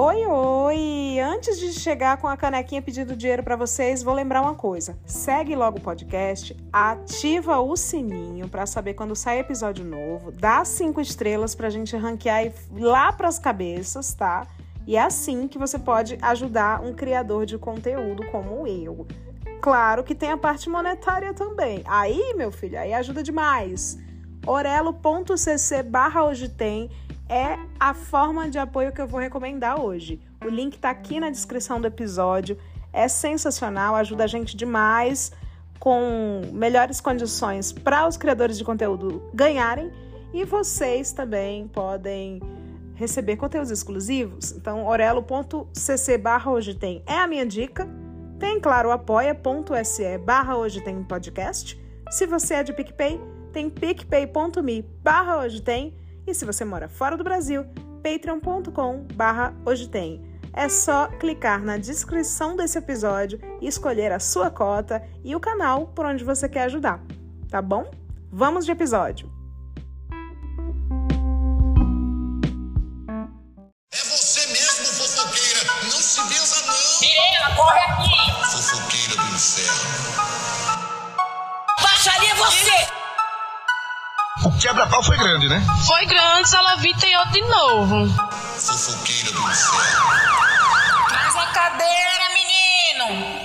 Oi, oi! Antes de chegar com a canequinha pedindo dinheiro para vocês, vou lembrar uma coisa. Segue logo o podcast, ativa o sininho para saber quando sai episódio novo, dá cinco estrelas pra gente ranquear lá pras cabeças, tá? E é assim que você pode ajudar um criador de conteúdo como eu. Claro que tem a parte monetária também. Aí, meu filho, aí ajuda demais. orelo.cc barra hoje tem é a forma de apoio que eu vou recomendar hoje. O link está aqui na descrição do episódio. É sensacional, ajuda a gente demais com melhores condições para os criadores de conteúdo ganharem e vocês também podem receber conteúdos exclusivos. Então, orelo.cc barra hoje tem é a minha dica. Tem, claro, apoia.se barra hoje tem podcast. Se você é de PicPay, tem picpay.me barra hoje tem e se você mora fora do Brasil, patreon.com barra hoje tem. É só clicar na descrição desse episódio e escolher a sua cota e o canal por onde você quer ajudar, tá bom? Vamos de episódio! É você mesmo, fofoqueira! Não se benza, não! Mirela, corre aqui! Fofoqueira do inferno! Baixaria você! O quebra-pau foi grande, né? Foi grande, Salavita e outro de novo. Fofoqueira do inferno! Traz a cadeira, menino!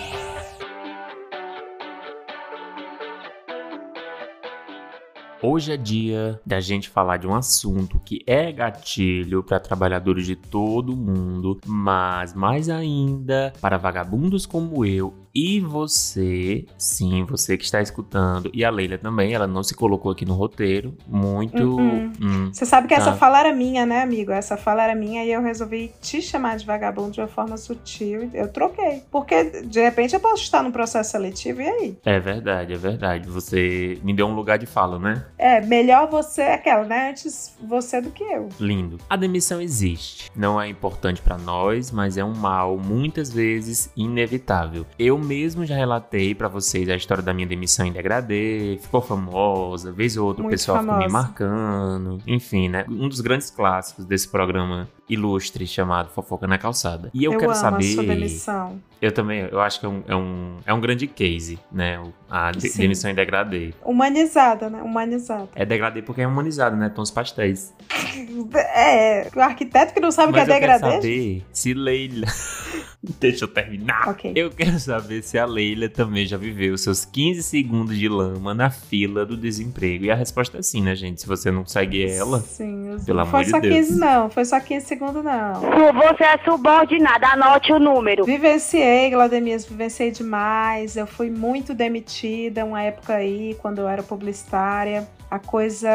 Hoje é dia da gente falar de um assunto que é gatilho para trabalhadores de todo mundo, mas mais ainda para vagabundos como eu e você, sim, você que está escutando, e a Leila também, ela não se colocou aqui no roteiro, muito. Uhum. hum, Você sabe que Tá. essa fala era minha, né, amigo? Essa fala era minha e eu resolvi te chamar de vagabundo de uma forma sutil. Eu troquei. Porque, de repente, eu posso estar no processo seletivo e aí? é verdade, é verdade. Você me deu um lugar de fala, né? É, melhor você, aquela, né? Antes você do que eu. Lindo. A demissão existe. Não é importante pra nós, mas é um mal muitas vezes inevitável. Eu mesmo já relatei pra vocês a história da minha demissão em degradê, ficou famosa, vez ou outra o pessoal ficou me famosa. marcando. Enfim, né? Um dos grandes clássicos desse programa ilustre chamado Fofoca na Calçada. E eu, Eu, quero saber. a sua demissão. Eu também, eu acho que é um, é um, é um grande case, né? A de- demissão em degradê. Humanizada, né? Humanizada. É degradê porque é humanizado, né? Tons pastéis. É, o arquiteto que não sabe o que é Mas eu quero degradê. saber se Leila. Deixa eu terminar. Ok. Eu quero saber se a Leila também já viveu seus 15 segundos de lama na fila do desemprego. E a resposta é sim, né, gente? Se você não segue ela. Sim, Pelo foi amor de só Deus. 15, não. Foi só 15 segundos, não. Você é subordinada, anote o número. Vivenciei, Glaudemias, vivenciei demais. Eu fui muito demitida uma época aí, quando eu era publicitária. A coisa,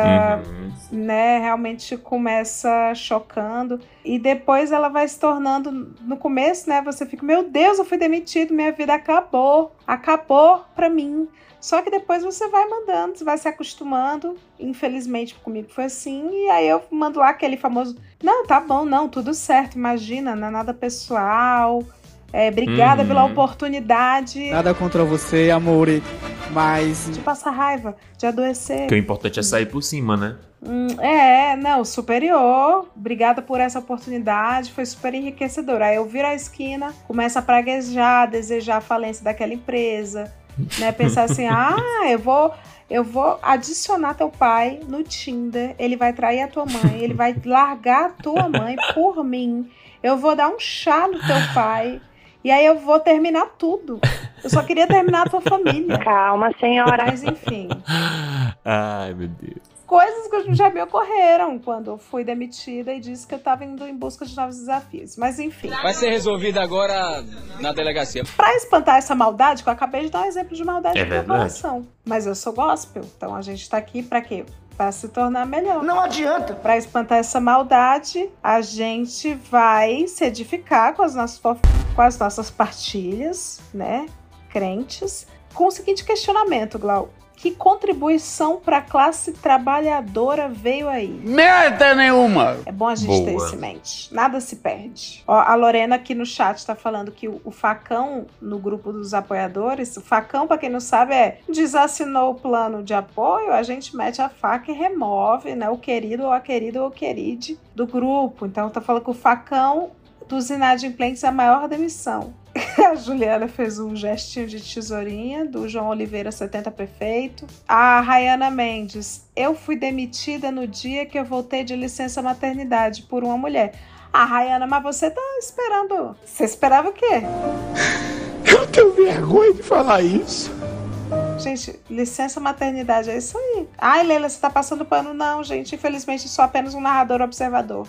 Uhum. né, realmente começa chocando. E depois ela vai se tornando. No começo, né, você fica, meu Deus, eu fui demitido, minha vida acabou. Acabou pra mim. Só que depois você vai mandando, você vai se acostumando. Infelizmente comigo foi assim. E aí eu mando lá aquele famoso: Não, tá bom, não, tudo certo, imagina, não é nada pessoal. É, obrigada Uhum. pela oportunidade Nada contra você, amore, mas de passar raiva, de adoecer. Que o importante é sair por cima, né? Hum, é, não, superior. Obrigada por essa oportunidade, foi super enriquecedor. Aí eu viro a esquina, começo a praguejar, desejar a falência daquela empresa, né? Pensar assim, ah, eu vou, eu vou adicionar teu pai no Tinder, ele vai trair a tua mãe, ele vai largar a tua mãe por mim. Eu vou dar um chá no teu pai. E aí eu vou terminar tudo. Eu só queria terminar a tua família. Calma, senhora. Mas enfim Ai, meu Deus. Coisas que já me ocorreram quando eu fui demitida e disse que eu estava indo em busca de novos desafios. Mas enfim, Vai ser resolvido agora na delegacia. para espantar essa maldade, que eu acabei de dar um exemplo de maldade É meu verdade. coração. Mas eu sou gospel, então a gente tá aqui para quê? Para se tornar melhor. não adianta. Para espantar essa maldade, a gente vai se edificar com as nossas, com as nossas partilhas, né? Crentes, com o seguinte questionamento, Glau. Que contribuição para a classe trabalhadora veio aí? Merda nenhuma. É bom a gente ter Boa. isso em mente. Nada se perde. Ó, a Lorena aqui no chat tá falando que o, o facão no grupo dos apoiadores, o facão, para quem não sabe, é desassinou o plano de apoio, a gente mete a faca e remove, né, o querido ou a querida ou o queride do grupo. Então tá falando que o facão dos inadimplentes a maior demissão. A Juliana fez um gestinho de tesourinha do João Oliveira 70 prefeito. A Rayana Mendes, eu fui demitida no dia que eu voltei de licença maternidade por uma mulher. Ah, Rayana, mas você tá esperando. Você esperava o quê? Eu tenho vergonha de falar isso. Gente, licença maternidade, é isso aí. Ai, Leila, você tá passando pano? Não, gente. Infelizmente, sou apenas um narrador observador.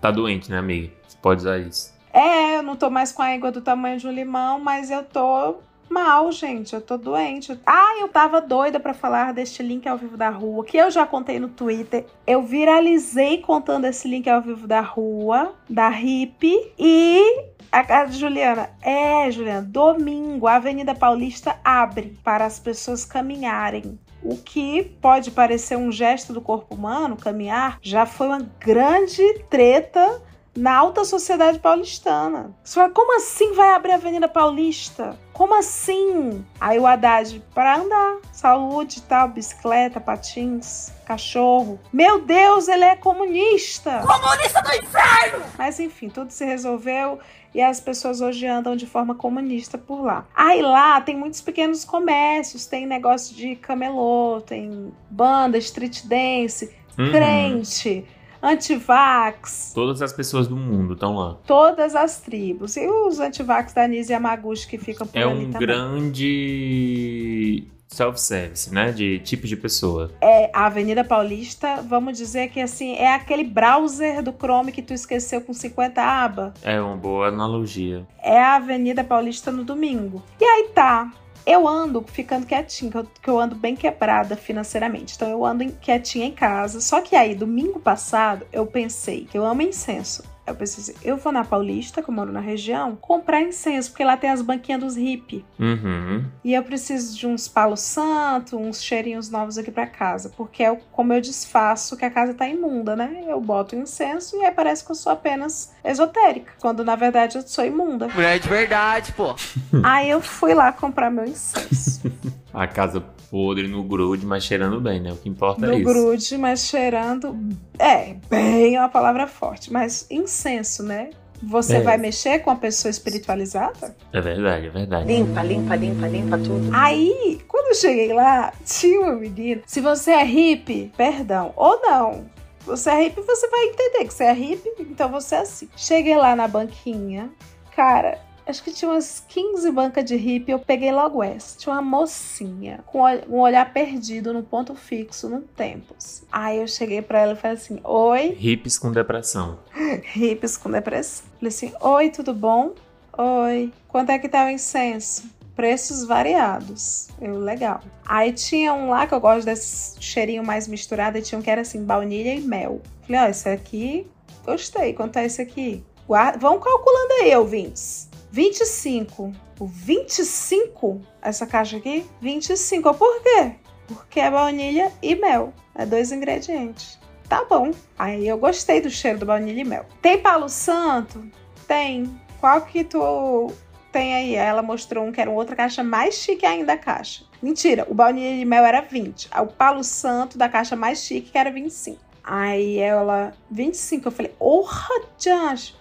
Tá doente, né, amiga? Você pode usar isso. É, eu não tô mais com a égua do tamanho de um limão, mas eu tô mal, gente. Eu tô doente. Ah, eu tava doida pra falar deste link ao vivo da rua, que eu já contei no Twitter. Eu viralizei contando esse link ao vivo da rua, da Hip, e a, a Juliana, é, Juliana, domingo a Avenida Paulista abre para as pessoas caminharem. O que pode parecer um gesto do corpo humano, caminhar, já foi uma grande treta na alta sociedade paulistana. Você fala, como assim vai abrir a Avenida Paulista? Como assim? Aí o Haddad, para andar, saúde e tal, bicicleta, patins, cachorro. Meu Deus, ele é comunista! Comunista do inferno! Mas enfim, tudo se resolveu e as pessoas hoje andam de forma comunista por lá. Aí lá tem muitos pequenos comércios, tem negócio de camelô, tem banda, street dance, Uhum. crente, antivax, Todas as pessoas do mundo estão lá. todas as tribos. E os antivax da Nise Yamaguchi que ficam por É ali um também. grande self-service, né? De tipo de pessoa. É, a Avenida Paulista, vamos dizer que assim, é aquele browser do Chrome que tu esqueceu com 50 aba. É uma boa analogia. É a Avenida Paulista no domingo. E aí tá. Eu ando ficando quietinha, que eu, ando bem quebrada financeiramente. Então eu ando quietinha em casa. Só que aí, domingo passado, eu pensei que eu amo incenso. Eu pensei assim, eu vou na Paulista, que eu moro na região, comprar incenso, porque lá tem as banquinhas dos hippie. Uhum. E eu preciso de uns palo santo, uns cheirinhos novos aqui pra casa. Porque é como eu desfaço que a casa tá imunda, né? Eu boto incenso e aí parece que eu sou apenas esotérica. Quando na verdade eu sou imunda. Mulher de verdade, pô. aí eu fui lá comprar meu incenso. A casa podre no grude, mas cheirando bem, né? O que importa é no isso. grude, mas cheirando. É, bem é uma palavra forte. Mas incenso, né? Você É. vai mexer com a pessoa espiritualizada? É verdade, é verdade. Limpa, limpa, limpa, limpa tudo. Aí, quando eu cheguei lá, tinha uma menina. Se você é hippie, perdão, ou não. Você é hippie, você vai entender que você é hippie, então você é assim. Cheguei lá na banquinha, cara, acho que tinha umas 15 bancas de hippie, eu peguei logo essa. Tinha uma mocinha com um olhar perdido num ponto fixo, num tempo. assim. Aí eu cheguei pra ela e falei assim: Oi, Hips com depressão. hippies com depressão. Falei assim: Oi, tudo bom? Oi. Quanto é que tá o incenso? Preços variados. Eu, legal. Aí tinha um lá que eu gosto desse cheirinho mais misturado e tinha um que era assim, baunilha e mel. Falei, ó, esse aqui, gostei. Quanto é esse aqui? Guarda... Vão calculando aí, ouvintes. 25. O 25? Essa caixa aqui? 25. Por quê? Porque é baunilha e mel. É dois ingredientes. Tá bom. Aí eu gostei do cheiro do baunilha e mel. Tem palo santo? Tem. Qual que tu tem aí? Ela mostrou um que era outra caixa mais chique ainda a caixa. Mentira, o baunilha de mel era 20. Aí O palo santo da caixa mais chique que era 25. Aí ela, 25. Eu falei, orra, Janjo.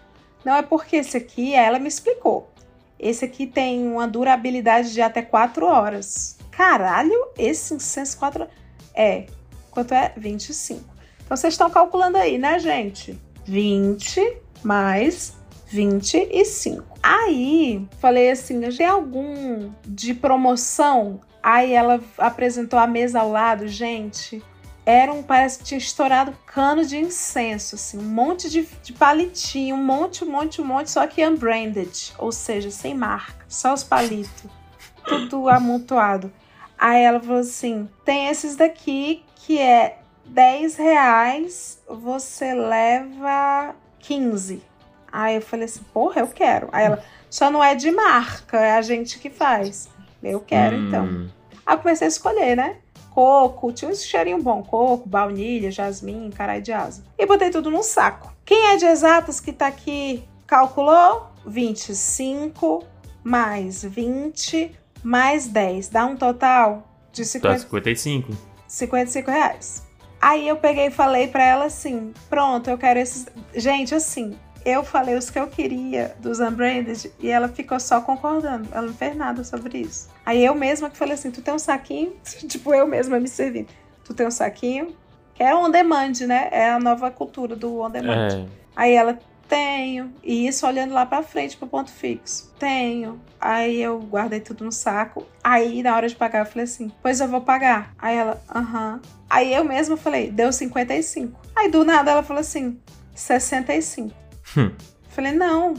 Não é porque esse aqui, ela me explicou. Esse aqui tem uma durabilidade de até 4 horas. Caralho, esse incenso 4 horas. É. Quanto é? 25. Então vocês estão calculando aí, né, gente? 20 mais 25. Aí, falei assim, tem algum de promoção? Aí ela apresentou a mesa ao lado, gente. Era um, parece que tinha estourado cano de incenso, assim, um monte de, de palitinho, um monte, um monte, um monte, só que unbranded, ou seja, sem marca, só os palitos, tudo amontoado. Aí ela falou assim: tem esses daqui que é 10 reais, você leva 15. Aí eu falei assim, porra, eu quero. Aí ela, só não é de marca, é a gente que faz. Eu quero, então. Hum, Aí eu comecei a escolher, né? Coco, tinha um cheirinho bom, coco, baunilha, jasmim, carai de asa. E botei tudo num saco. Quem é de exatas que tá aqui calculou? 25 mais 20 mais 10. Dá um total de Tá 50, 55. 55 reais. Aí eu peguei e falei pra ela assim: pronto, eu quero esses. Gente, assim, eu falei os que eu queria dos unbranded e ela ficou só concordando. Ela não fez nada sobre isso. Aí eu mesma que falei assim: tu tem um saquinho? tipo, eu mesma me servindo. Tu tem um saquinho? Que é on demand, né? É a nova cultura do on demand. É. Aí ela, tenho. E isso olhando lá pra frente pro ponto fixo. Tenho. Aí eu guardei tudo no saco. Aí na hora de pagar eu falei assim: Pois eu vou pagar. Aí ela, aham. Aí eu mesma falei: Deu 55. Aí do nada ela falou assim: 65. Hum. Falei: Não.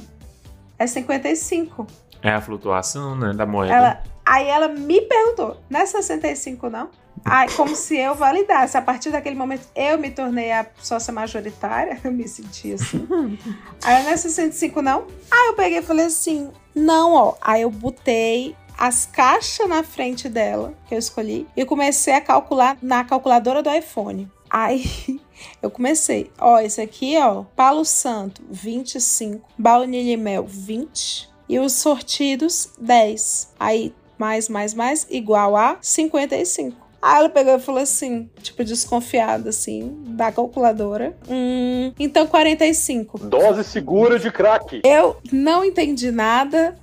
É 55. É a flutuação, né, da moeda. Ela, aí ela me perguntou: Não é 65 não? Ai, como se eu validasse. A partir daquele momento, eu me tornei a sócia majoritária. Eu me senti assim. Aí não é 65, não? Aí eu peguei e falei assim: não, ó. Aí eu botei as caixas na frente dela, que eu escolhi, e comecei a calcular na calculadora do iPhone. Aí eu comecei, ó, esse aqui, ó, Palo Santo, 25, baunilha e mel, 20, e os sortidos, 10. Aí, mais, mais, mais, igual a 55. Aí ela pegou e falou assim, tipo, desconfiada, assim, da calculadora. Hum, então 45. Dose segura de crack. Eu não entendi nada.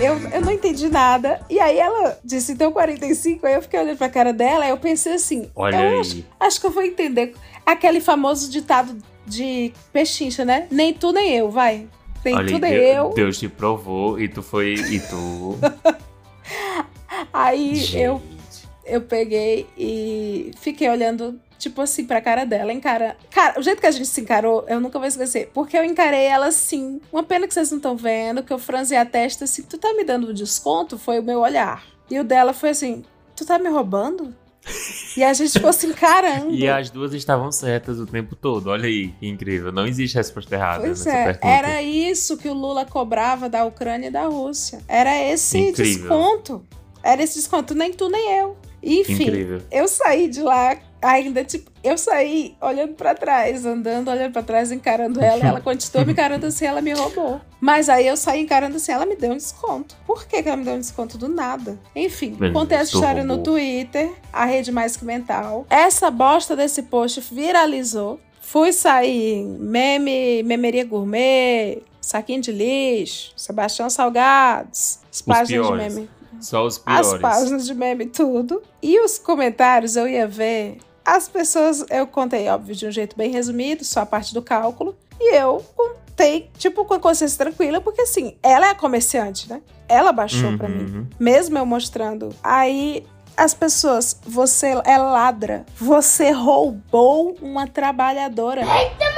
Eu, eu não entendi nada. E aí ela disse, então 45. Aí eu fiquei olhando pra cara dela. Aí eu pensei assim: Olha eu aí. acho, acho que eu vou entender. Aquele famoso ditado de pechincha, né? Nem tu nem eu, vai. Nem Olha, tu nem Deus, eu. Deus te provou e tu foi. E tu. Aí eu Gente. eu peguei e fiquei olhando, tipo assim, pra cara dela, encara. Cara, o jeito que a gente se encarou, eu nunca vou esquecer. Porque eu encarei ela assim. Uma pena que vocês não estão vendo, que eu franzi a testa assim, tu tá me dando desconto? Foi o meu olhar. E o dela foi assim, tu tá me roubando? E a gente ficou se encarando. E as duas estavam certas o tempo todo. Olha aí, que incrível. Não existe resposta errada Pois é, pergunta. era isso que o Lula cobrava da Ucrânia e da Rússia. Era esse Incrível. desconto. Era esse desconto, nem tu nem eu. Enfim, Incrível. eu saí de lá ainda, tipo, eu saí olhando pra trás, andando, olhando pra trás, encarando ela. Ela continuou me encarando assim, ela me roubou. Mas aí eu saí encarando assim, ela me deu um desconto. Por que, que ela me deu um desconto do nada? Enfim, contei essa história no roubou. Twitter, a rede mais que mental. Essa bosta desse post viralizou. Fui sair em meme, memeria gourmet, saquinho de lixo, Sebastião Salgados, as páginas de meme. Só os As piores. páginas de meme, tudo. E os comentários eu ia ver. As pessoas, eu contei, óbvio, de um jeito bem resumido, só a parte do cálculo. E eu contei, tipo, com a consciência tranquila, porque assim, ela é a comerciante, né? Ela baixou pra mim. Uhum. Mesmo eu mostrando. Aí as pessoas, você é ladra. Você roubou uma trabalhadora.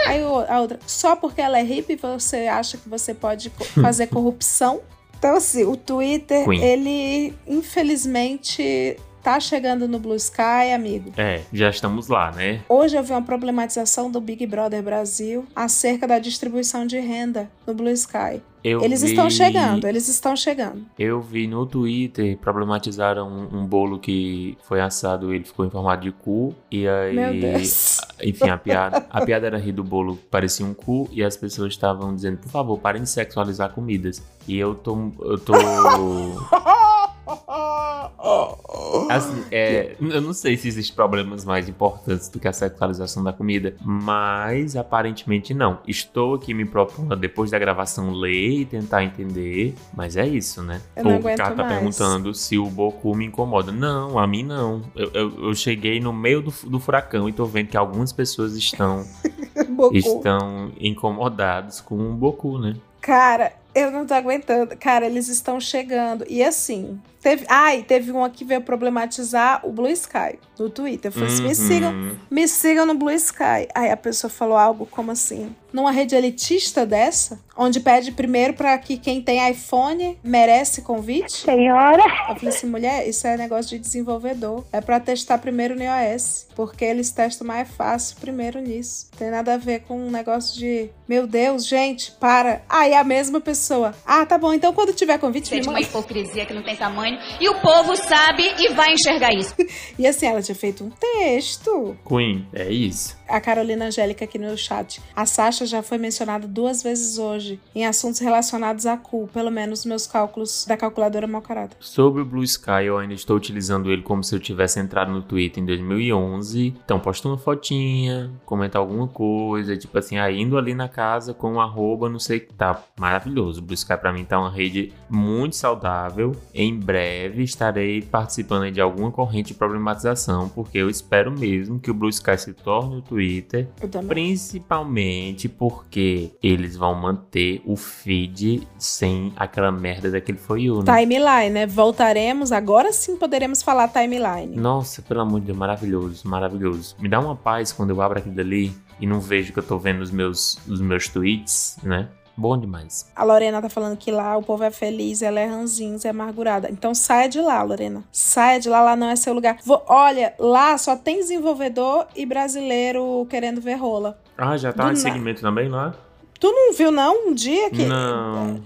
Aí a outra, só porque ela é hippie, você acha que você pode fazer corrupção? Então, assim, o Twitter, Queen. ele infelizmente tá chegando no Blue Sky, amigo. É, já estamos lá, né? Hoje eu vi uma problematização do Big Brother Brasil acerca da distribuição de renda no Blue Sky. Eu Eles vi- estão chegando, eles estão chegando. Eu vi no Twitter, problematizaram um, um bolo que foi assado, ele ficou em formato de cu. E aí. Meu Deus. Enfim, a piada, a piada era rir do bolo parecia um cu e as pessoas estavam dizendo, por favor, parem de sexualizar comidas. E eu tô. Eu tô. Assim, é, eu não sei se existem problemas mais importantes do que a sexualização da comida, mas aparentemente não. Estou aqui me propondo, depois da gravação, ler e tentar entender, mas é isso, né? Eu não o cara tá mais. perguntando se o Boku me incomoda. Não, a mim não. Eu, eu- eu cheguei no meio do, do furacão e tô vendo que algumas pessoas estão, estão incomodados com o Boku, né? Cara, eu não tô aguentando. Cara, eles estão chegando. E assim, teve. Ai, teve um aqui que veio problematizar o Blue Sky no Twitter. Eu falei assim: me Uhum. sigam, me sigam no Blue Sky. Aí a pessoa falou algo como assim: numa rede elitista dessa, onde pede primeiro pra que quem tem iPhone merece convite. Senhora. Eu falei assim, mulher, isso é negócio de desenvolvedor. É pra testar primeiro no iOS. Porque eles testam mais fácil primeiro nisso. Tem nada a ver com um negócio de, meu Deus, gente, para. Aí a mesma pessoa. Ah, tá bom, então quando tiver convite, me Sente uma manda. hipocrisia que não tem tamanho E o povo sabe e vai enxergar isso. E assim, ela tinha feito um texto. Queen, é isso. A Carolina Angélica aqui no chat. A Sasha já foi mencionada duas vezes hoje em assuntos relacionados a cu, pelo menos meus cálculos da calculadora mal carada. Sobre o Blue Sky, eu ainda estou utilizando ele como se eu tivesse entrado no Twitter em 2011. Então, posto uma fotinha, comentar alguma coisa, tipo assim, ah, indo ali na casa com um arroba, não sei, tá maravilhoso. O Blue Sky pra mim tá uma rede muito saudável. Em breve estarei participando de alguma corrente de problematização, porque eu espero mesmo que o Blue Sky se torne o Twitter, Também. principalmente porque eles vão manter o feed sem aquela merda daquele For You, né? Timeline, né? Voltaremos, agora sim poderemos falar timeline. Nossa, pelo amor de Deus, maravilhoso, maravilhoso. Me dá uma paz quando eu abro aquilo dali e não vejo que eu tô vendo os meus, os meus tweets, né? Bom demais. A Lorena tá falando que lá o povo é feliz, ela é ranzinza, é amargurada. Então saia de lá, Lorena. Saia de lá, lá não é seu lugar. Vo- olha, lá só tem desenvolvedor e brasileiro querendo ver rola. Ah, já tá Do em na- segmento também lá? Tu não viu, não? Um dia que. Não.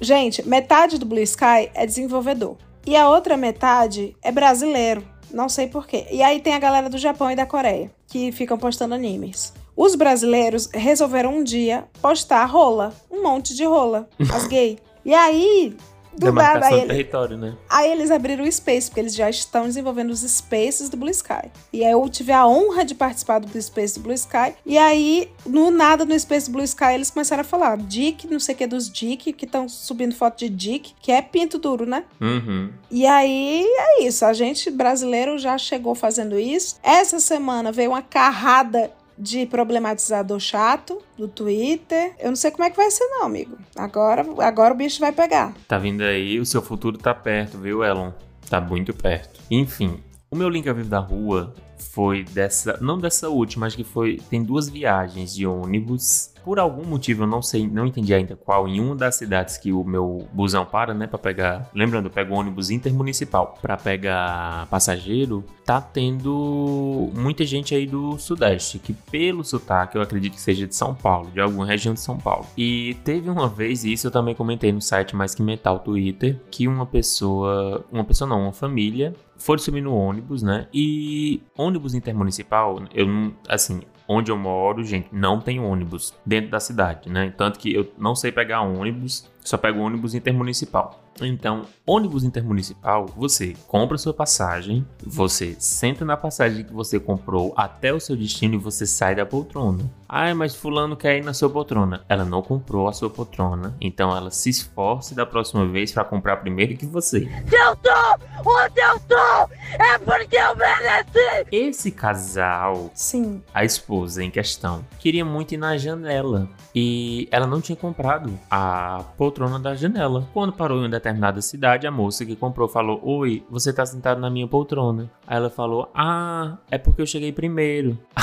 Gente, metade do Blue Sky é desenvolvedor. E a outra metade é brasileiro. Não sei porquê. E aí tem a galera do Japão e da Coreia, que ficam postando animes. Os brasileiros resolveram um dia postar rola. Um monte de rola. As gay. E aí, do nada, aí, território, né? aí eles abriram o Space, porque eles já estão desenvolvendo os Spaces do Blue Sky. E aí eu tive a honra de participar do Space do Blue Sky. E aí, no nada, no Space do Blue Sky, eles começaram a falar Dick, não sei o que dos Dick, que estão subindo foto de Dick, que é pinto duro, né? Uhum. E aí é isso, a gente brasileiro já chegou fazendo isso. Essa semana veio uma carrada de problematizador chato do Twitter. Eu não sei como é que vai ser não, amigo. Agora, agora o bicho vai pegar. Tá vindo aí, o seu futuro tá perto, viu, Elon? Tá muito perto. Enfim, o meu link ao vivo da rua foi dessa, não dessa última, acho que foi, tem duas viagens de ônibus. Por algum motivo, eu não sei, não entendi ainda qual, em uma das cidades que o meu busão para, né, Pra pegar, lembrando, eu pego ônibus intermunicipal Pra pegar passageiro, tá tendo muita gente aí do sudeste, que pelo sotaque eu acredito que seja de São Paulo, de alguma região de São Paulo. E teve uma vez, e isso eu também comentei no site Mais Que Metal Twitter, que uma pessoa, uma pessoa não, uma família, foram subir no ônibus, né? E ônibus intermunicipal, eu não, assim, onde eu moro, gente, não tem ônibus dentro da cidade, né? Tanto que eu não sei pegar ônibus, só pego ônibus intermunicipal. Então, ônibus intermunicipal, você compra sua passagem, você senta na passagem que você comprou até o seu destino e você sai da poltrona. Ah, mas fulano quer ir na sua poltrona. Ela não comprou a sua poltrona, então ela se esforce da próxima vez para comprar primeiro que você. Se eu tô onde eu tô, é porque eu mereci! Esse casal, Sim. a esposa em questão, queria muito ir na janela e ela não tinha comprado a poltrona da janela. Quando parou em uma determinada cidade, a moça que comprou falou: Oi, você tá sentado na minha poltrona. Aí ela falou: Ah, é porque eu cheguei primeiro.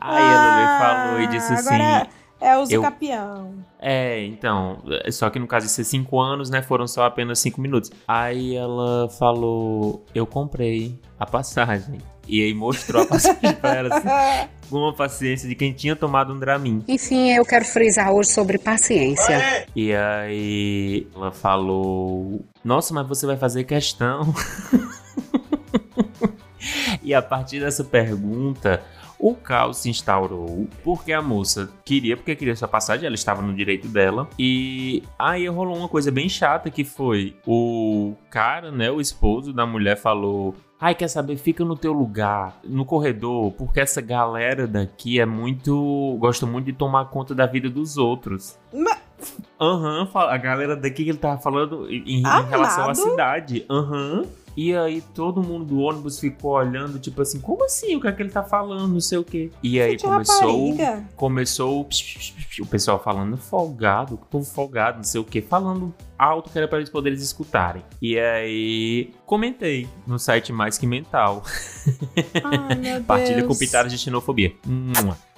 Aí ela me falou e disse assim. É uso eu- capião. É, então, só que no caso de ser 5 anos, né, foram só apenas 5 minutos. Aí ela falou, eu comprei a passagem. E aí mostrou a passagem pra ela, assim, com uma paciência de quem tinha tomado um Dramin. Enfim, eu quero frisar hoje sobre paciência. E aí ela falou, nossa, mas você vai fazer questão? e a partir dessa pergunta, o caos se instaurou porque a moça queria, porque queria sua passagem, ela estava no direito dela. E aí rolou uma coisa bem chata que foi o cara, né, o esposo da mulher falou: Ai, quer saber? Fica no teu lugar, no corredor, porque essa galera daqui é muito. gosta muito de tomar conta da vida dos outros. Aham, fala- a galera daqui que ele tava falando em, em relação à cidade. Aham. E aí todo mundo do ônibus ficou olhando, tipo assim, como assim? O que é que ele tá falando? Não sei o quê. E aí Gente, começou. rapariga. Começou o, o pessoal falando folgado, o povo folgado, não sei o que, falando alto que era para eles poderem escutarem. E aí comentei no site Mais Que Mental. Ai, Partilha Deus. com pitadas de xenofobia.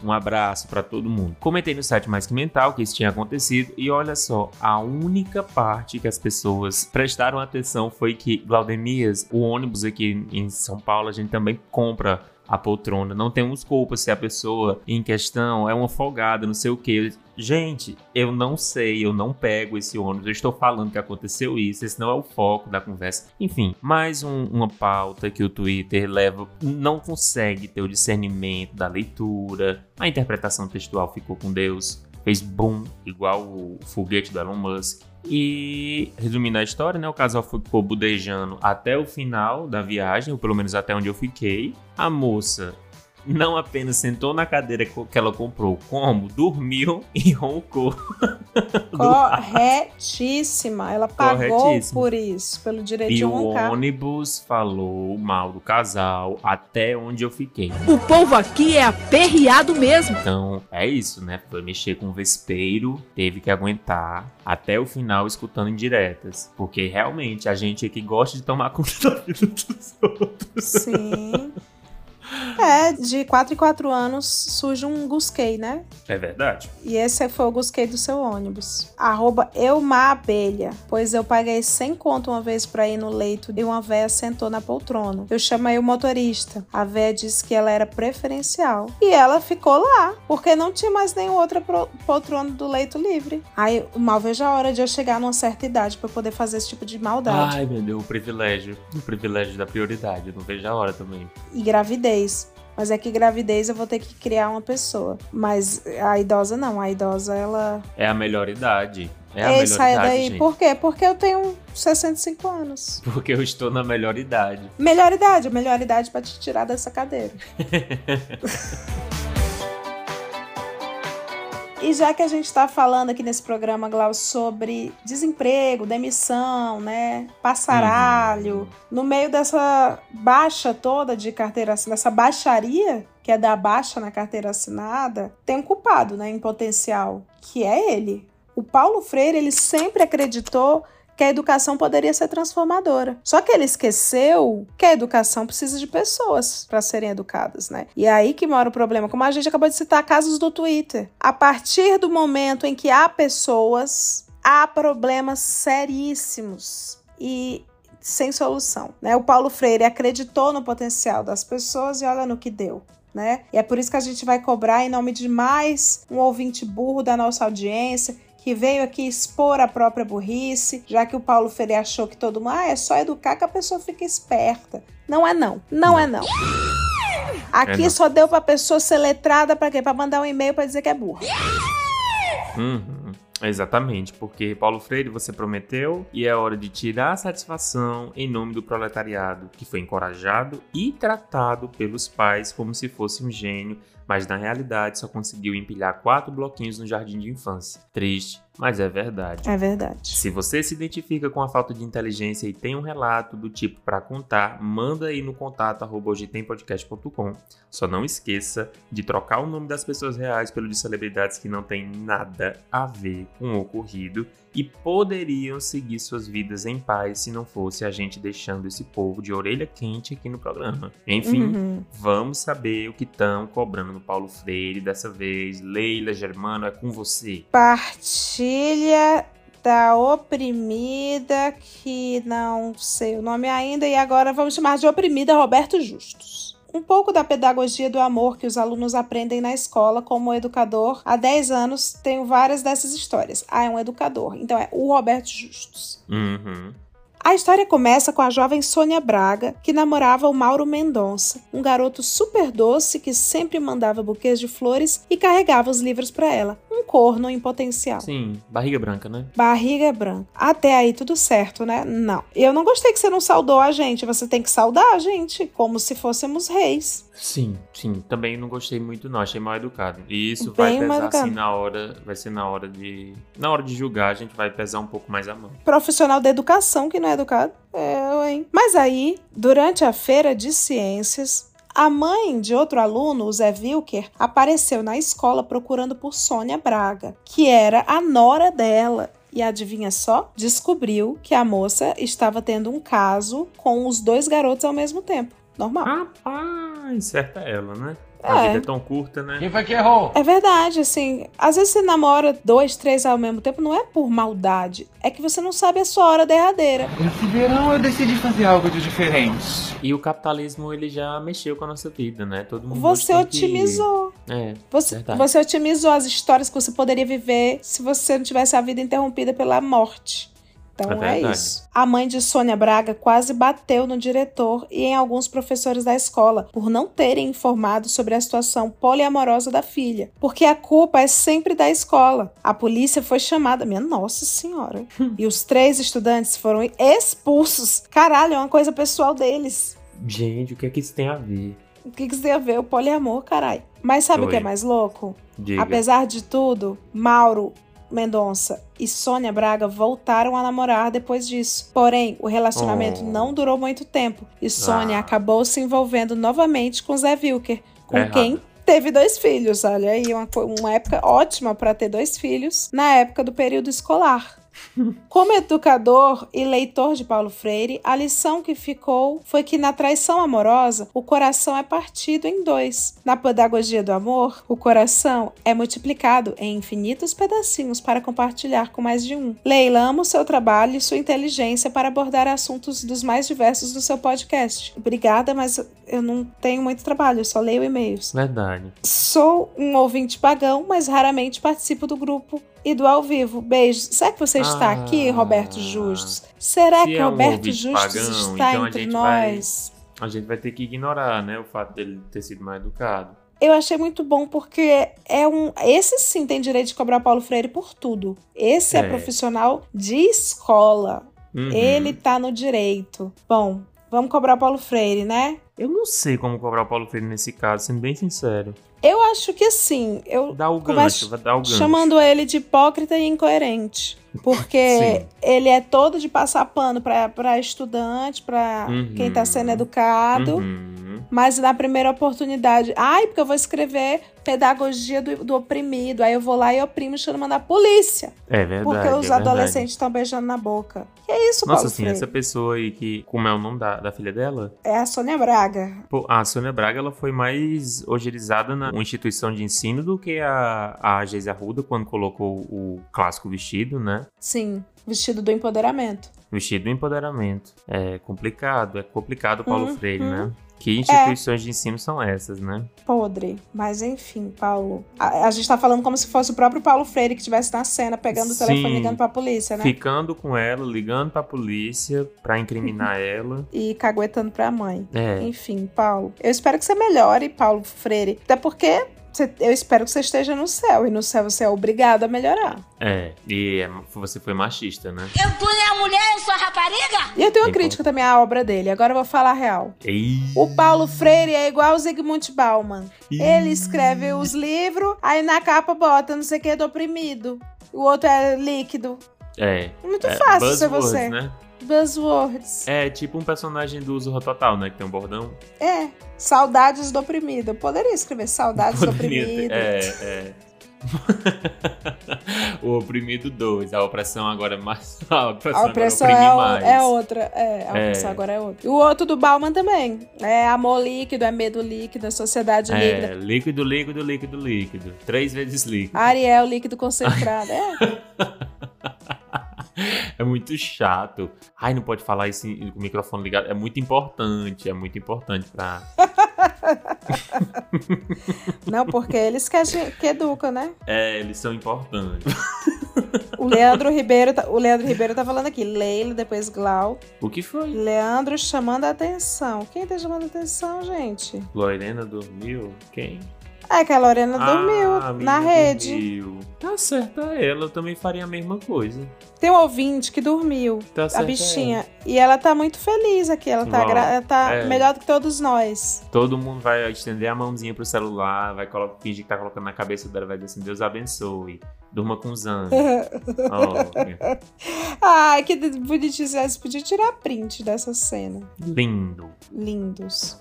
Um abraço pra todo mundo. Comentei no site Mais Que Mental que isso tinha acontecido e olha só, a única parte que as pessoas prestaram atenção foi que Glaudemias, o ônibus aqui em São Paulo, a gente também compra a poltrona. Não temos culpa se a pessoa em questão é uma folgada, não sei o que. Gente, eu não sei, eu não pego esse ônibus, eu estou falando que aconteceu isso, esse não é o foco da conversa. Enfim, mais um, uma pauta que o Twitter leva, não consegue ter o discernimento da leitura, a interpretação textual ficou com Deus, fez boom, igual o foguete do Elon Musk. E, resumindo a história, né, o casal ficou budejando até o final da viagem, ou pelo menos até onde eu fiquei. A moça não apenas sentou na cadeira que ela comprou, como dormiu e roncou. Corretíssima. Ela pagou Corretíssima. por isso, pelo direito E de o roncar. ônibus falou mal do casal até onde eu fiquei. O povo aqui é aperreado mesmo. Então é isso, né? Foi mexer com o vespeiro, teve que aguentar até o final escutando indiretas. Porque realmente a gente aqui gosta de tomar conta da vida dos outros. Sim. É, de 4 em 4 anos surge um Gusquei, né? É verdade. E esse foi o Gusquei do seu ônibus. Arroba Abelha. Pois eu paguei 100 conto uma vez pra ir no leito e uma véia sentou na poltrona. Eu chamei o motorista. A véia disse que ela era preferencial. E ela ficou lá, porque não tinha mais nenhuma outra pro- poltrona do leito livre. Aí, mal vejo a hora de eu chegar numa certa idade pra eu poder fazer esse tipo de maldade. Ai, meu Deus, o privilégio. O privilégio da prioridade. Não vejo a hora também. e gravidez. Mas é que gravidez eu vou ter que criar uma pessoa. Mas a idosa não. A idosa, ela. É a melhor idade. É a Ei, melhor sai idade, daí. gente. Por quê? Porque eu tenho 65 anos. Porque eu estou na melhor idade. Melhor idade, a melhor idade pra te tirar dessa cadeira. E já que a gente tá falando aqui nesse programa, Glau, sobre desemprego, demissão, né? Passaralho, no meio dessa baixa toda de carteira assinada, dessa baixaria que é da baixa na carteira assinada, tem um culpado, né, em potencial, que é ele. O Paulo Freire, ele sempre acreditou que a educação poderia ser transformadora. Só que ele esqueceu que a educação precisa de pessoas para serem educadas, né? E é aí que mora o problema. Como a gente acabou de citar, casos do Twitter. A partir do momento em que há pessoas, há problemas seríssimos e sem solução, né? O Paulo Freire acreditou no potencial das pessoas e olha no que deu. Né? E é por isso que a gente vai cobrar em nome de mais um ouvinte burro da nossa audiência que veio aqui expor a própria burrice, já que o Paulo Freire achou que todo mundo, ah, é só educar que a pessoa fica esperta. Não é não, não, é não. Aqui É não. só deu pra pessoa ser letrada pra quê? Pra mandar um e-mail pra dizer que é burra. Uhum, exatamente, porque Paulo Freire você prometeu e é hora de tirar a satisfação em nome do proletariado, que foi encorajado e tratado pelos pais como se fosse um gênio, mas na realidade só conseguiu empilhar quatro bloquinhos no jardim de infância. Triste, mas é verdade. É verdade. Se você se identifica com a falta de inteligência e tem um relato do tipo para contar, manda aí no contato arroba hojitempodcast.com. Só não esqueça de trocar o nome das pessoas reais pelo de celebridades que não tem nada a ver com o ocorrido e poderiam seguir suas vidas em paz se não fosse a gente deixando esse povo de orelha quente aqui no programa. Enfim, Uhum. vamos saber o que estão cobrando no Paulo Freire dessa vez. Leila Germano, é com você. Partilha da oprimida, que não sei o nome ainda, e agora vamos chamar de oprimida Roberto Justus. Um pouco da pedagogia do amor que os alunos aprendem na escola como educador. Há 10 anos tenho várias dessas histórias. Ah, é um educador. Então é o Roberto Justus. Uhum. A história começa com a jovem Sônia Braga, que namorava o Mauro Mendonça, um garoto super doce que sempre mandava buquês de flores e carregava os livros para ela. Um corno em potencial. Sim, barriga branca, né? Barriga branca. Até aí tudo certo, né? Não. Eu não gostei que você não saudou a gente. Você tem que saudar a gente, como se fôssemos reis. Sim, sim. Também não gostei muito, não. Achei mal educado. E isso Bem vai pesar assim na hora. Vai ser na hora de. Na hora de julgar, a gente vai pesar um pouco mais a mão. Profissional da educação que não é educado. Eu, hein? Mas aí, durante a feira de ciências, a mãe de outro aluno, o Zé Wilker, apareceu na escola procurando por Sônia Braga, que era a nora dela. E adivinha só? Descobriu que a moça estava tendo um caso com os dois garotos ao mesmo tempo. Normal. Rapaz! Ai, certa ela, né? É. A vida é tão curta, né? Quem foi que errou? É verdade, assim. Às vezes você namora dois, três ao mesmo tempo, não é por maldade. É que você não sabe a sua hora derradeira. Esse verão eu decidi fazer algo de diferente. E o capitalismo, ele já mexeu com a nossa vida, né? Todo mundo Você tem que- otimizou. É, Você, verdade. você otimizou as histórias que você poderia viver se você não tivesse a vida interrompida pela morte. Então É é, isso. A mãe de Sônia Braga quase bateu no diretor e em alguns professores da escola por não terem informado sobre a situação poliamorosa da filha, porque a culpa é sempre da escola. A polícia foi chamada, minha nossa senhora, e os três estudantes foram expulsos. Caralho, é uma coisa pessoal deles. Gente, o que é que isso tem a ver? O que, que isso tem a ver? O poliamor, caralho. Mas sabe o que é Oi. mais louco? Diga. Apesar de tudo, Mauro Mendonça e Sônia Braga voltaram a namorar depois disso. Porém, o relacionamento Oh. não durou muito tempo e Sônia Ah. acabou se envolvendo novamente com Zé Wilker, com Errado. quem teve dois filhos. Olha aí, uma, uma época ótima para ter dois filhos na época do período escolar. Como educador e leitor de Paulo Freire, a lição que ficou foi que na traição amorosa, o coração é partido em dois. Na pedagogia do amor, o coração é multiplicado em infinitos pedacinhos para compartilhar com mais de um. Leila ama o seu trabalho e sua inteligência para abordar assuntos dos mais diversos do seu podcast. Obrigada, mas eu não tenho muito trabalho, eu só leio e-mails. Verdade. Sou um ouvinte pagão, mas raramente participo do grupo e do ao vivo. Beijos. Será que você está Ah. aqui, Roberto Justus? Será Se que é Roberto Justus pagão, está então a entre vai- nós? A gente vai ter que ignorar, né? O fato dele ter sido mais educado. Eu achei muito bom porque é um. Esse sim tem direito de cobrar Paulo Freire por tudo. Esse é, É. profissional de escola. Uhum. Ele tá no direito. Bom, vamos cobrar Paulo Freire, né? Eu não sei como cobrar o Paulo Freire nesse caso, sendo bem sincero. Eu acho que sim. Eu Dá o gancho, dar o gancho. chamando ele de hipócrita e incoerente. Porque ele é todo de passar pano pra estudante, pra Uhum. quem tá sendo educado. Uhum. Mas na primeira oportunidade, ai, porque eu vou escrever pedagogia do, do oprimido. Aí eu vou lá e oprimo e chamo mandar polícia. É verdade. porque é os verdade. adolescentes estão beijando na boca. Que é isso, Nossa, Paulo assim, Freire? essa pessoa aí que. Como é o nome da, da filha dela? É a Sônia Braga. Pô, a Sônia Braga ela foi mais ogerizada na instituição de ensino do que a, a Geise Arruda quando colocou o clássico vestido, né? Sim, vestido do empoderamento. Vestido do empoderamento. É complicado, é complicado Paulo Uhum. Freire, né? Que instituições de ensino são essas, né? Podre. Mas enfim, Paulo. A, a gente tá falando como se fosse o próprio Paulo Freire que estivesse na cena, pegando o Sim. telefone e ligando pra polícia, né? Ficando com ela, ligando pra polícia pra incriminar ela. E caguetando pra mãe. É. Enfim, Paulo. Eu espero que você melhore, Paulo Freire. Até porque eu espero que você esteja no céu. E no céu você é obrigado a melhorar. É, e é- você foi machista, né? Eu, tu não é mulher, eu sou rapariga? E eu tenho uma Tem crítica também à obra dele. Agora eu vou falar a real. Ei, O Paulo Freire é igual o Zygmunt Bauman. Ele escreve os livros, aí na capa bota não sei o que do oprimido. O outro é líquido. é. Muito é, fácil ser você. né? Buzzwords. É tipo um personagem do Zorro Total, né? Que tem um bordão. É. Saudades do oprimido. Eu poderia escrever saudades do Poderia ter- oprimido. É, é. o oprimido 2. A opressão agora é mais. A opressão, A opressão é, mais. é outra. É, a É. opressão agora é outra. E o outro do Bauman também. É amor líquido, é medo líquido, é sociedade É, líquida. líquido, líquido, líquido, líquido. Três vezes líquido. Ariel, líquido concentrado. É. É muito chato. Ai, não pode falar isso com o microfone ligado. É muito importante, é muito importante pra. Não, porque eles que, que educam, né? É, eles são importantes. O Leandro Ribeiro, tá- o Leandro Ribeiro tá falando aqui. Leila, depois Glau. O que foi? Leandro chamando a atenção. Quem tá chamando a atenção, gente? Lorena dormiu? Quem? É que a Lorena dormiu Ah, na rede. dormiu. Tá certa ela, eu também faria a mesma coisa. Tem um ouvinte que dormiu. Tá a certa bichinha. E ela tá muito feliz aqui. Ela tá, Bom, ela tá é. melhor do que todos nós. Todo mundo vai estender a mãozinha pro celular, vai fingir que tá colocando na cabeça dela, vai dizer assim, Deus abençoe, durma com os anjos. oh, Ai, que bonitinho. Vocês podiam tirar print dessa cena. lindo. Lindos.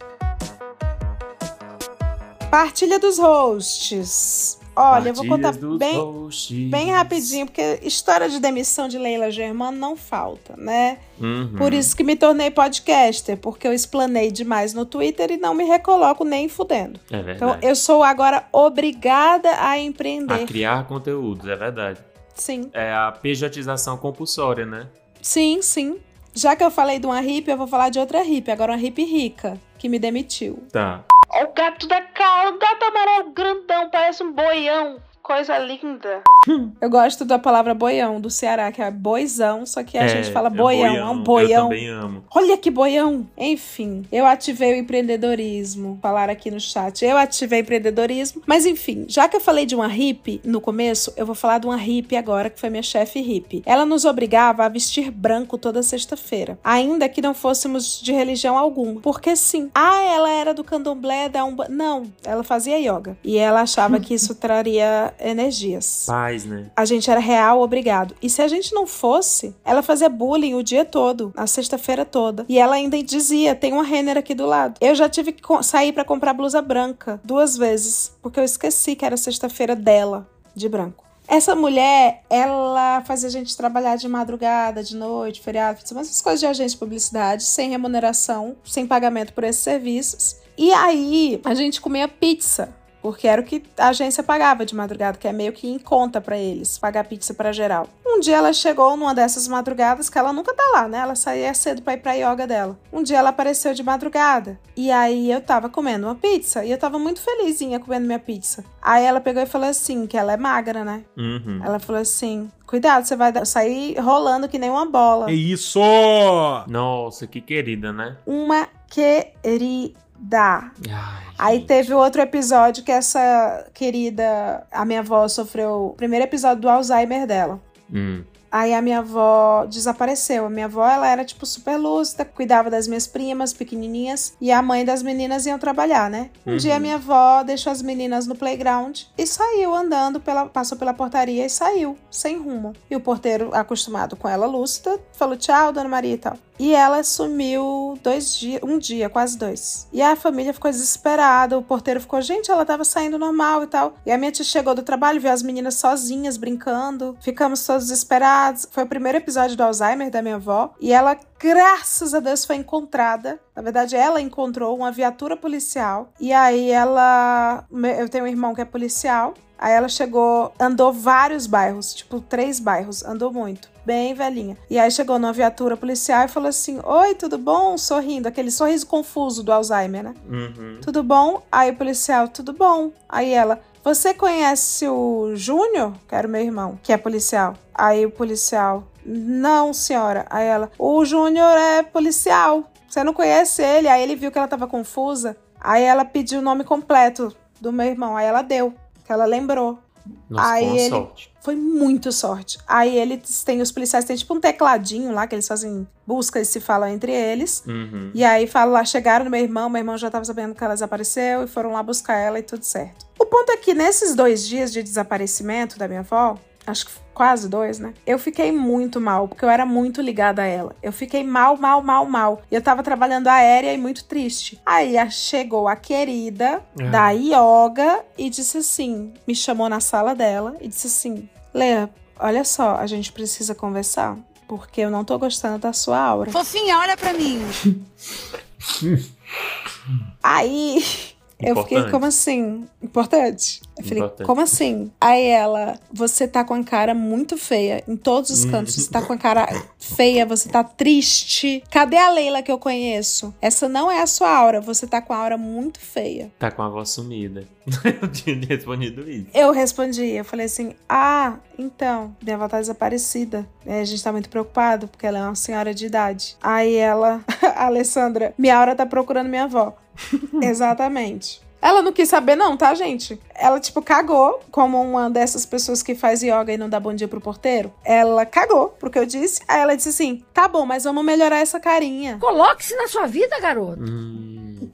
Partilha dos hosts. Olha, eu vou contar bem, hosts. bem rapidinho, porque história de demissão de Leila Germano não falta, né? Uhum. Por isso que me tornei podcaster, porque eu explanei demais no Twitter e não me recoloco nem fudendo. É Então verdade. eu sou agora obrigada a empreender. A criar conteúdos, é verdade. Sim, É a pejotização compulsória, né? sim, sim. Já que eu falei de uma hippie, eu vou falar de outra hippie, agora uma hippie rica, que me demitiu. Tá. Ó o gato da Carla, o gato amarelo grandão, parece um boião. Coisa linda. Eu gosto da palavra boião do Ceará, que é boizão, só que a É, gente fala é boião, é um Eu boião. também amo. Olha que boião! Enfim, eu ativei o empreendedorismo. Falar aqui no chat. Eu ativei empreendedorismo. Mas enfim, já que eu falei de uma hippie no começo, eu vou falar de uma hippie agora, que foi minha chefe hippie. Ela nos obrigava a vestir branco toda sexta-feira. Ainda que não fôssemos de religião alguma. Porque sim. Ah, ela era do candomblé, da umba... Não, ela fazia yoga. E ela achava que isso traria energias. Né? A gente era real obrigado. E se a gente não fosse, ela fazia bullying o dia todo, a sexta-feira toda. E ela ainda dizia: tem uma Renner aqui do lado. Eu já tive que sair pra comprar blusa branca duas vezes, porque eu esqueci que era sexta-feira dela, de branco. Essa mulher, ela fazia a gente trabalhar de madrugada, de noite, feriado, essas coisas de agência de publicidade, sem remuneração, sem pagamento por esses serviços. E aí, a gente comia pizza. Porque era o que a agência pagava de madrugada, que é meio que em conta pra eles, pagar pizza pra geral. Um dia ela chegou numa dessas madrugadas, que ela nunca tá lá, né? Ela saía cedo pra ir pra yoga dela. Um dia ela apareceu de madrugada. E aí eu tava comendo uma pizza. E eu tava muito felizinha comendo minha pizza. Aí ela pegou e falou assim, que ela é magra, né? Uhum. Ela falou assim: cuidado, você vai sair rolando que nem uma bola. É isso! Nossa, que querida, né? Uma querida. Ai, Aí gente. teve outro episódio que essa querida, a minha avó sofreu o primeiro episódio do Alzheimer dela. Hum. Aí a minha avó desapareceu. A minha avó, ela era, tipo, super lúcida, cuidava das minhas primas pequenininhas e a mãe das meninas iam trabalhar, né? Um Uhum. dia a minha avó deixou as meninas no playground e saiu andando, pela, passou pela portaria e saiu, sem rumo. E o porteiro, acostumado com ela lúcida, falou tchau, dona Maria e tal. E ela sumiu dois dias, um dia, quase dois. E a família ficou desesperada. O porteiro ficou, gente, ela tava saindo normal e tal. E a minha tia chegou do trabalho, viu as meninas sozinhas brincando. Ficamos todos desesperados. Foi o primeiro episódio do Alzheimer da minha avó. E ela, graças a Deus, foi encontrada. Na verdade, ela encontrou uma viatura policial. E aí ela. Eu tenho um irmão que é policial. Aí ela chegou, andou vários bairros, tipo três bairros, andou muito, bem velhinha. E aí chegou numa viatura policial e falou assim: Oi, tudo bom? Sorrindo, aquele sorriso confuso do Alzheimer, né? Uhum. Tudo bom? Aí o policial, tudo bom. Aí ela, você conhece o Júnior? Que era o meu irmão, que é policial. Aí o policial, não, senhora. Aí ela, o Júnior é policial. Você não conhece ele? Aí ele viu que ela tava confusa. Aí ela pediu o nome completo do meu irmão. Aí ela deu, que ela lembrou. Nossa, Aí ele- sorte. Foi muito sorte. Aí eles têm, os policiais têm tipo um tecladinho lá, que eles fazem busca e se falam entre eles. Uhum. E aí fala lá, chegaram no meu irmão, meu irmão já tava sabendo que ela desapareceu e foram lá buscar ela e tudo certo. O ponto é que nesses dois dias de desaparecimento da minha avó, acho que quase dois, né? Eu fiquei muito mal, porque eu era muito ligada a ela. Eu fiquei mal, mal, mal, mal. E eu tava trabalhando aérea e muito triste. Aí chegou a querida Ah. da yoga e disse assim: me chamou na sala dela e disse assim: Lea, olha só, a gente precisa conversar. Porque eu não tô gostando da sua aura. Fofinha, olha pra mim. Aí eu fiquei, Importante. como assim? Importante? Eu falei, Importante. como assim? Aí ela, você tá com a cara muito feia em todos os cantos. Você tá com a cara feia, você tá triste. Cadê a Leila que eu conheço? Essa não é a sua aura, você tá com a aura muito feia. Tá com a voz sumida. Eu tinha respondido isso. Eu respondi, eu falei assim: Ah, então, minha avó tá desaparecida. É, a gente tá muito preocupado, porque ela é uma senhora de idade. Aí ela, a Alessandra, minha aura tá procurando minha avó. Exatamente. Ela não quis saber, não, tá, gente? Ela, tipo, cagou, como uma dessas pessoas que faz yoga e não dá bom dia pro porteiro. Ela cagou pro que eu disse. Aí ela disse assim: tá bom, mas vamos melhorar essa carinha. Coloque-se na sua vida, garoto. Hum,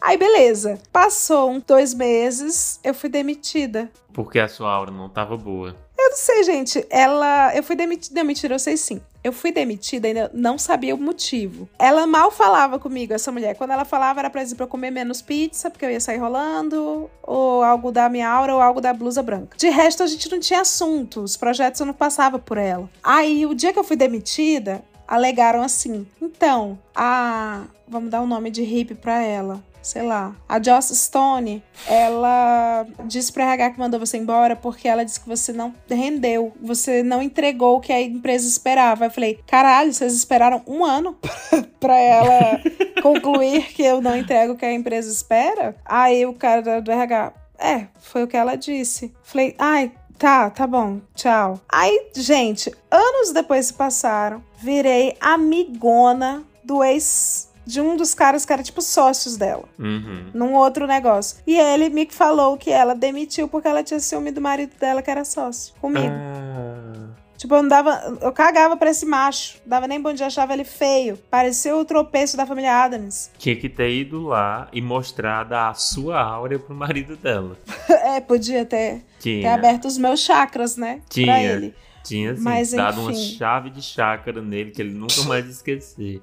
Aí, beleza. Passou uns dois meses, eu fui demitida. porque a sua aura não tava boa. Não sei, gente. Ela. Eu fui demitida. Mentira, eu sei sim. Eu fui demitida e não sabia o motivo. Ela mal falava comigo, essa mulher. Quando ela falava, era pra dizer pra eu comer menos pizza, porque eu ia sair rolando, ou algo da minha aura, ou algo da blusa branca. De resto, a gente não tinha assunto. Os projetos eu não passava por ela. Aí, o dia que eu fui demitida, alegaram assim. Então, a. Vamos dar um nome de hippie pra ela sei lá. A Joss Stone, ela disse pra RH que mandou você embora porque ela disse que você não rendeu, você não entregou o que a empresa esperava. Eu falei, caralho, vocês esperaram um ano pra ela concluir que eu não entrego o que a empresa espera? Aí o cara do RH, é, foi o que ela disse. Falei, ai, Tá, tá bom, tchau. Aí, gente, anos depois se passaram, virei amigona do ex de um dos caras que era tipo sócios dela. Uhum. Num outro negócio. E ele me falou que ela demitiu porque ela tinha ciúme do marido dela que era sócio. Comigo. Ah. Tipo, eu não dava. Eu cagava pra esse macho. Dava nem bom dia, achava ele feio. Parecia o tropeço da família Adams. Tinha que ter ido lá e mostrado a sua áurea pro marido dela. é, podia ter, ter aberto os meus chakras, né? Pra Tinha. ele. Tinha, assim, Mas, dado uma enfim. chave de chácara nele que ele nunca mais esquecer.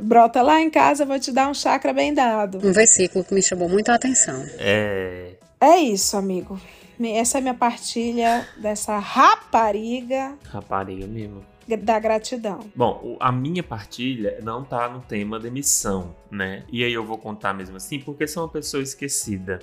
Brota lá em casa, eu vou te dar um chakra bem dado. Um versículo que me chamou muito a atenção. É. É isso, amigo. Essa é minha partilha dessa rapariga Rapariga mesmo. da gratidão. Bom, a minha partilha não tá no tema demissão, né? E aí eu vou contar mesmo assim, porque sou uma pessoa esquecida.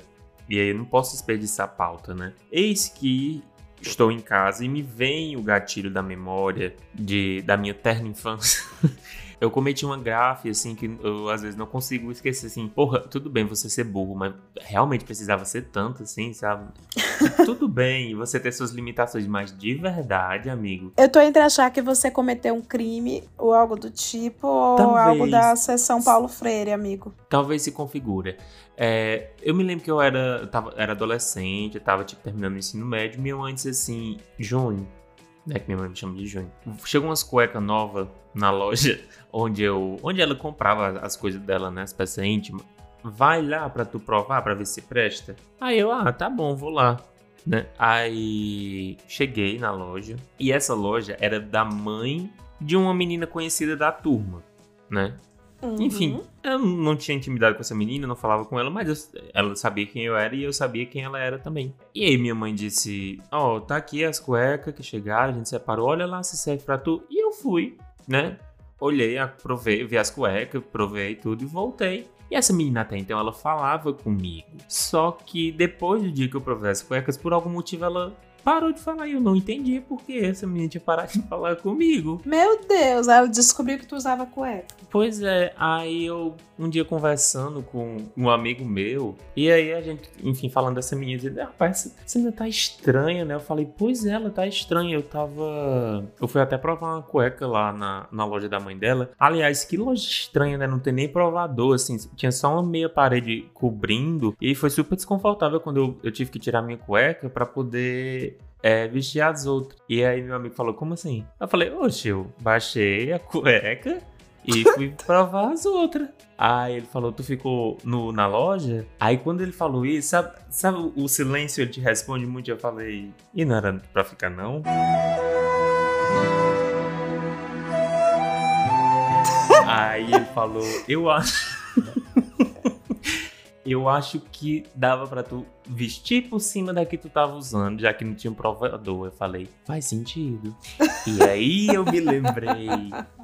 E aí eu não posso desperdiçar a pauta, né? Eis que estou em casa e me vem o gatilho da memória de, da minha terna infância. Eu cometi uma gafe, assim, que eu às vezes não consigo esquecer, assim, porra, tudo bem você ser burro, mas realmente precisava ser tanto, assim, sabe? tudo bem você ter suas limitações, mas de verdade, amigo, Eu tô entre achar que você cometeu um crime ou algo do tipo, ou Talvez. algo da sessão Paulo Freire, amigo. talvez se configura. É, eu me lembro que eu era, tava, era adolescente, tava tipo, terminando o ensino médio, mãe disse assim, Júnior, né, que minha mãe me chama de Júnior, chegou umas cuecas novas na loja onde eu, onde ela comprava as coisas dela, né, as peças íntimas, vai lá pra tu provar, pra ver se presta. Aí eu, ah, tá bom, vou lá. Né? Aí cheguei na loja e essa loja era da mãe de uma menina conhecida da turma, né? Uhum. Enfim, eu não tinha intimidade com essa menina, não falava com ela, mas eu- ela sabia quem eu era e eu sabia quem ela era também. E aí minha mãe disse: Ó, tá aqui as cuecas que chegaram, a gente separou, olha lá se serve pra tu. E eu fui, né? Olhei, provei, vi as cuecas, provei tudo e voltei. E essa menina até então ela falava comigo. Só que depois do dia que eu provei as cuecas, por algum motivo ela parou de falar e eu não entendi por que essa menina tinha parado de falar comigo. Meu Deus, ela descobriu que tu usava cueca. Pois é, aí eu um dia conversando com um amigo meu, e aí a gente, enfim, falando dessa menina, dizendo, rapaz, essa- essa menina tá estranha, né? Eu falei, pois é, ela tá estranha. Eu tava. Eu fui até provar uma cueca lá na, na loja da mãe dela. Aliás, que loja estranha, né? Não tem nem provador, assim, tinha só uma meia parede cobrindo, e foi super desconfortável quando eu, eu tive que tirar minha cueca pra poder é, vestir as outras. E aí meu amigo falou, como assim? Eu falei, oxe, eu baixei a cueca e fui provar as outras. Aí ele falou, tu ficou no, na loja? Aí quando ele falou isso, sabe, sabe o silêncio ele te responde muito? Eu falei, e não era pra ficar não? Aí ele falou, eu acho. Eu acho que dava pra tu vestir por cima da que tu tava usando, já que não tinha um provador. Eu falei, faz sentido. E aí eu me lembrei.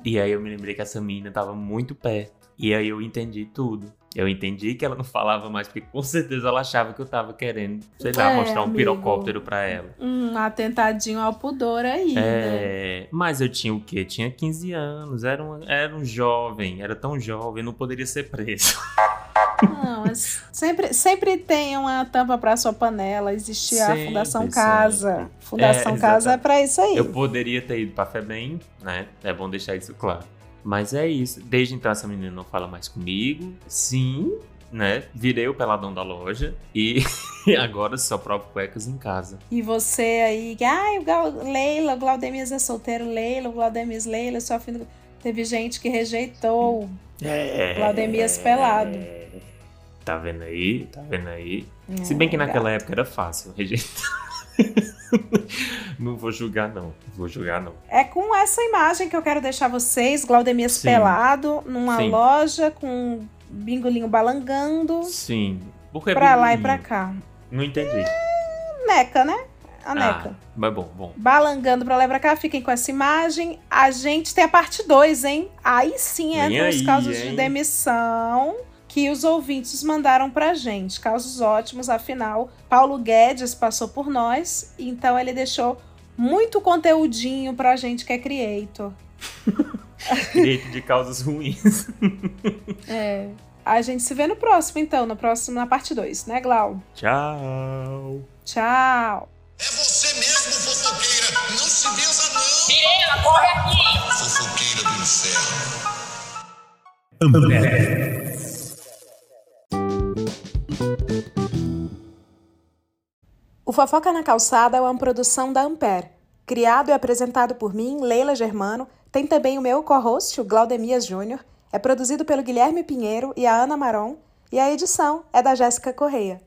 E aí eu me lembrei que essa menina tava muito perto. E aí eu entendi tudo. Eu entendi que ela não falava mais, porque com certeza ela achava que eu tava querendo, sei lá, É, mostrar um amigo. pirocóptero pra ela. Um atentadinho ao pudor aí, né? É, mas eu tinha o quê? Tinha 15 anos, era um, era um jovem, era tão jovem, não poderia ser preso. Sempre, sempre tem uma tampa pra sua panela. Existe a Sempre, Fundação sempre. Casa. Fundação É, Casa é pra isso aí. Eu poderia ter ido pra Febem, né? É bom deixar isso claro. Mas é isso. Desde então essa menina não fala mais comigo. Sim, né? Virei o peladão da loja e agora só provo cuecas em casa. E você aí, ai, o Glau- Leila, o Glaudemias é solteiro, Leila, o Glaudemias, Leila, só fim do... Teve gente que rejeitou. É. Glaudemias pelado. Tá vendo aí? Tá vendo aí? Se bem que naquela época era fácil rejeitar. não vou julgar, não. Vou julgar, não. É com essa imagem que eu quero deixar vocês, Glaudemias Sim. pelado, numa Sim. loja com um bingolinho balangando Sim. Por que pra lá e bingolinho? pra cá. Não entendi. Neca, né? A neca. Ah, mas bom, bom. Balangando pra lá e pra cá, fiquem com essa imagem. A gente tem a parte 2, hein? Aí sim entram os casos de hein? demissão que os ouvintes mandaram pra gente. Casos ótimos, afinal, Paulo Guedes passou por nós, então ele deixou muito conteúdinho pra gente que é creator. Direito de causas ruins. É. A gente se vê no próximo, então, no próximo, na parte 2, né, Glau? Tchau. Tchau! É você mesmo, fofoqueira. Não se benza, não. Mirela, corre aqui! Fofoqueira do inferno. O Fofoca na Calçada é uma produção da Ampere. Criado e apresentado por mim, Leila Germano, tem também o meu co-host, o Glaudemias Júnior, é produzido pelo Guilherme Pinheiro e a Ana Maron, e a edição é da Jéssica Correia.